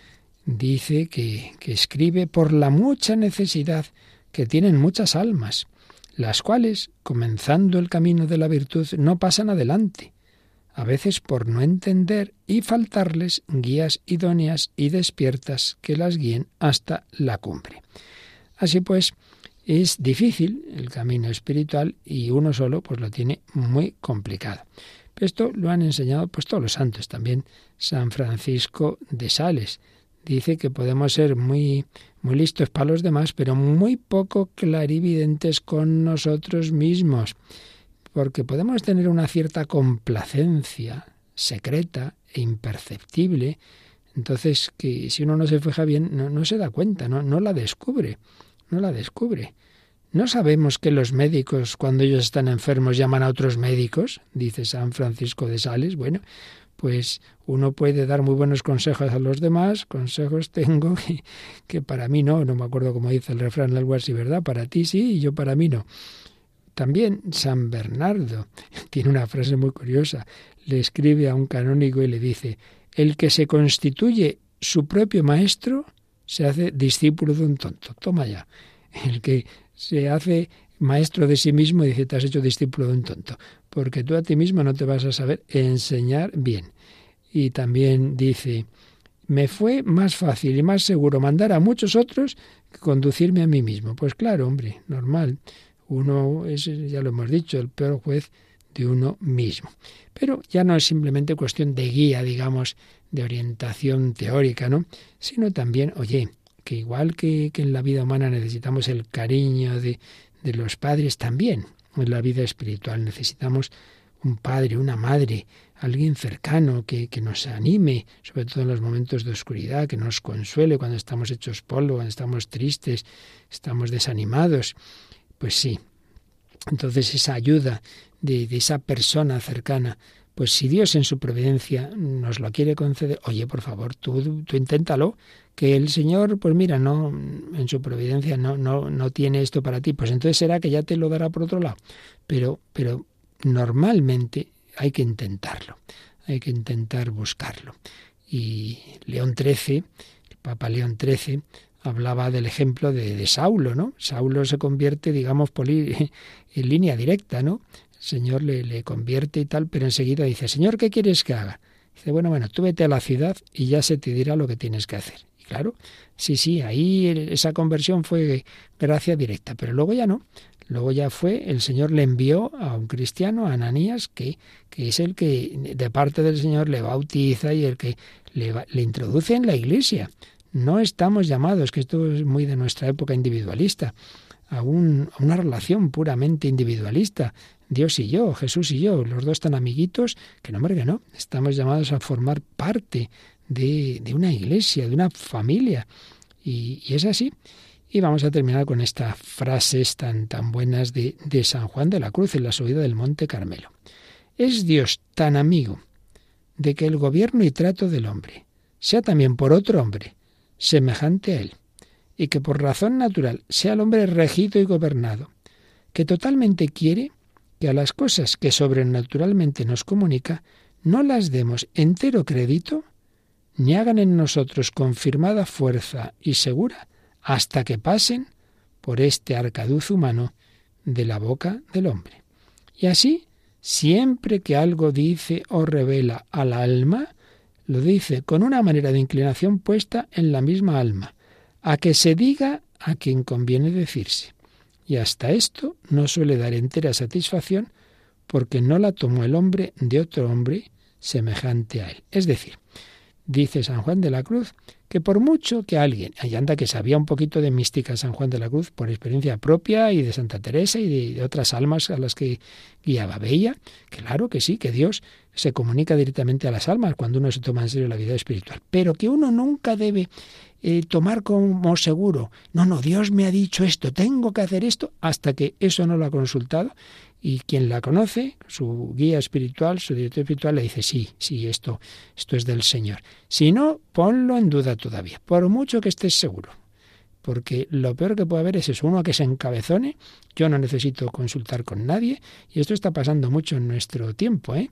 dice que, que escribe por la mucha necesidad que tienen muchas almas las cuales comenzando el camino de la virtud no pasan adelante a veces por no entender y faltarles guías idóneas y despiertas que las guíen hasta la cumbre. Así pues, es difícil el camino espiritual y uno solo pues lo tiene muy complicado. Esto lo han enseñado pues todos los santos, también San Francisco de Sales. Dice que podemos ser muy muy listos para los demás, pero muy poco clarividentes con nosotros mismos porque podemos tener una cierta complacencia secreta e imperceptible, entonces que si uno no se fija bien, no, se da cuenta, no, no la descubre, no la descubre. ¿No sabemos que los médicos, cuando ellos están enfermos, llaman a otros médicos? Dice San Francisco de Sales. Bueno, pues uno puede dar muy buenos consejos a los demás, consejos tengo que, que para mí no, no me acuerdo cómo dice el refrán, algo así, ¿verdad? Para ti sí y yo para mí no. También San Bernardo tiene una frase muy curiosa. Le escribe a un canónigo y le dice, el que se constituye su propio maestro se hace discípulo de un tonto. Toma ya. El que se hace maestro de sí mismo dice, te has hecho discípulo de un tonto, porque tú a ti mismo no te vas a saber enseñar bien. Y también dice, me fue más fácil y más seguro mandar a muchos otros que conducirme a mí mismo. Pues claro, hombre, normal. Uno es, ya lo hemos dicho, el peor juez de uno mismo. Pero ya no es simplemente cuestión de guía, digamos, de orientación teórica, ¿no? Sino también, oye, que igual que, que en la vida humana necesitamos el cariño de, de los padres, también en la vida espiritual necesitamos un padre, una madre, alguien cercano que, que, nos anime, sobre todo en los momentos de oscuridad, que nos consuele cuando estamos hechos polvo, cuando estamos tristes, estamos desanimados. Pues sí. Entonces esa ayuda de, esa persona cercana, pues si Dios en su providencia nos lo quiere conceder, oye, por favor, tú, tú inténtalo, que el Señor, pues mira, no, en su providencia no, no, no tiene esto para ti, pues entonces será que ya te lo dará por otro lado. Pero, pero normalmente hay que intentarlo, hay que intentar buscarlo. Y León XIII, el Papa León XIII, hablaba del ejemplo de, Saulo, ¿no? Saulo se convierte, digamos, por en línea directa, ¿no? El Señor le, le convierte y tal, pero enseguida dice, Señor, ¿qué quieres que haga? Dice, bueno, bueno, tú vete a la ciudad y ya se te dirá lo que tienes que hacer. Y claro, sí, sí, ahí esa conversión fue gracia directa, pero luego ya no. Luego ya fue, el Señor le envió a un cristiano, a Ananías, que, que es el que de parte del Señor le bautiza y el que le, le introduce en la iglesia. No estamos llamados, que esto es muy de nuestra época individualista, a, una relación puramente individualista. Dios y yo, Jesús y yo, los dos tan amiguitos, que no, hombre, que no. Estamos llamados a formar parte de, una iglesia, de una familia. Y, es así. Y vamos a terminar con estas frases tan, tan buenas de, de San Juan de la Cruz en la subida del Monte Carmelo. Es Dios tan amigo de que el gobierno y trato del hombre sea también por otro hombre, semejante a él, y que por razón natural sea el hombre regido y gobernado, que totalmente quiere que a las cosas que sobrenaturalmente nos comunica no las demos entero crédito, ni hagan en nosotros confirmada fuerza y segura hasta que pasen por este arcaduz humano de la boca del hombre. Y así, siempre que algo dice o revela al alma, lo dice con una manera de inclinación puesta en la misma alma, a que se diga a quien conviene decirse. Y hasta esto no suele dar entera satisfacción porque no la tomó el hombre de otro hombre semejante a él. Es decir, dice San Juan de la Cruz que por mucho que alguien, ahí anda que sabía un poquito de mística San Juan de la Cruz por experiencia propia y de Santa Teresa y de, otras almas a las que guiaba, veía, claro que sí, que Dios se comunica directamente a las almas cuando uno se toma en serio la vida espiritual, pero que uno nunca debe eh, tomar como seguro, no, no, Dios me ha dicho esto, tengo que hacer esto, hasta que eso no lo ha consultado y quien la conoce, su guía espiritual, su director espiritual, le dice, sí, sí, esto, esto es del Señor. Si no, ponlo en duda todavía, por mucho que estés seguro. Porque lo peor que puede haber es eso, uno que se encabezone, yo no necesito consultar con nadie, y esto está pasando mucho en nuestro tiempo, ¿eh?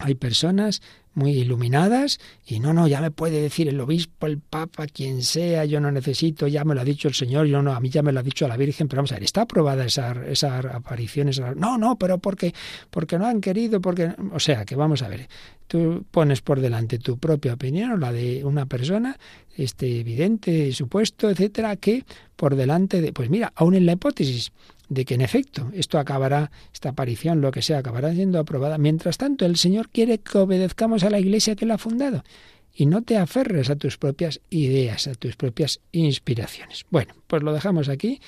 Hay personas muy iluminadas y no, no, ya me puede decir el obispo, el papa, quien sea, yo no necesito, ya me lo ha dicho el Señor, yo no, a mí ya me lo ha dicho la Virgen, pero vamos a ver, ¿está aprobada esa, esa aparición? No, no, pero porque, porque no han querido, porque... O sea, que vamos a ver, tú pones por delante tu propia opinión o la de una persona, este evidente, supuesto, etcétera, que por delante de... Pues mira, aún en la hipótesis de que en efecto esto acabará, esta aparición, lo que sea, acabará siendo aprobada. Mientras tanto, el Señor quiere que obedezcamos a la Iglesia que la ha fundado y no te aferres a tus propias ideas, a tus propias inspiraciones. Bueno, pues lo dejamos aquí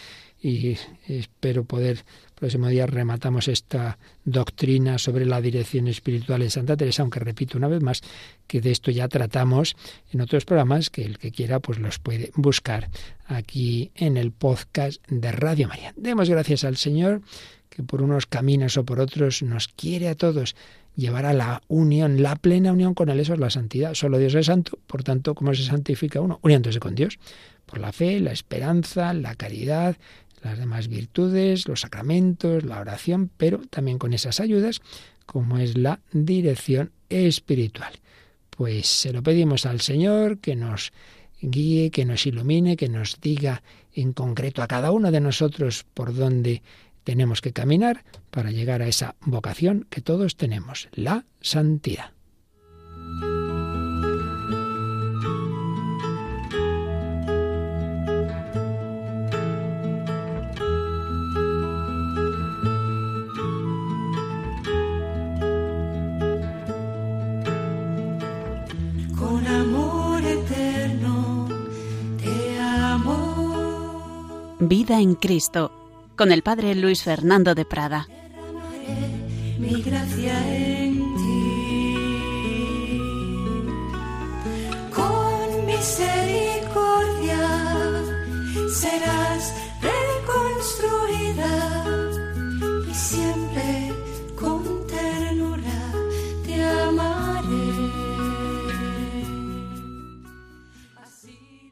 y espero poder próximo día rematamos esta doctrina sobre la dirección espiritual en Santa Teresa, aunque repito una vez más que de esto ya tratamos en otros programas, que el que quiera pues los puede buscar aquí en el podcast de Radio María. Demos gracias al Señor que por unos caminos o por otros nos quiere a todos llevar a la unión, la plena unión con Él, eso es la santidad. Solo Dios es santo, por tanto, ¿cómo se santifica uno? Uniéndose con Dios, por la fe, la esperanza, la caridad, las demás virtudes, los sacramentos, la oración, pero también con esas ayudas, como es la dirección espiritual. Pues se lo pedimos al Señor que nos guíe, que nos ilumine, que nos diga en concreto a cada uno de nosotros por dónde tenemos que caminar para llegar a esa vocación que todos tenemos, la santidad. Vida en Cristo, con el Padre Luis Fernando de Prada. Con misericordia será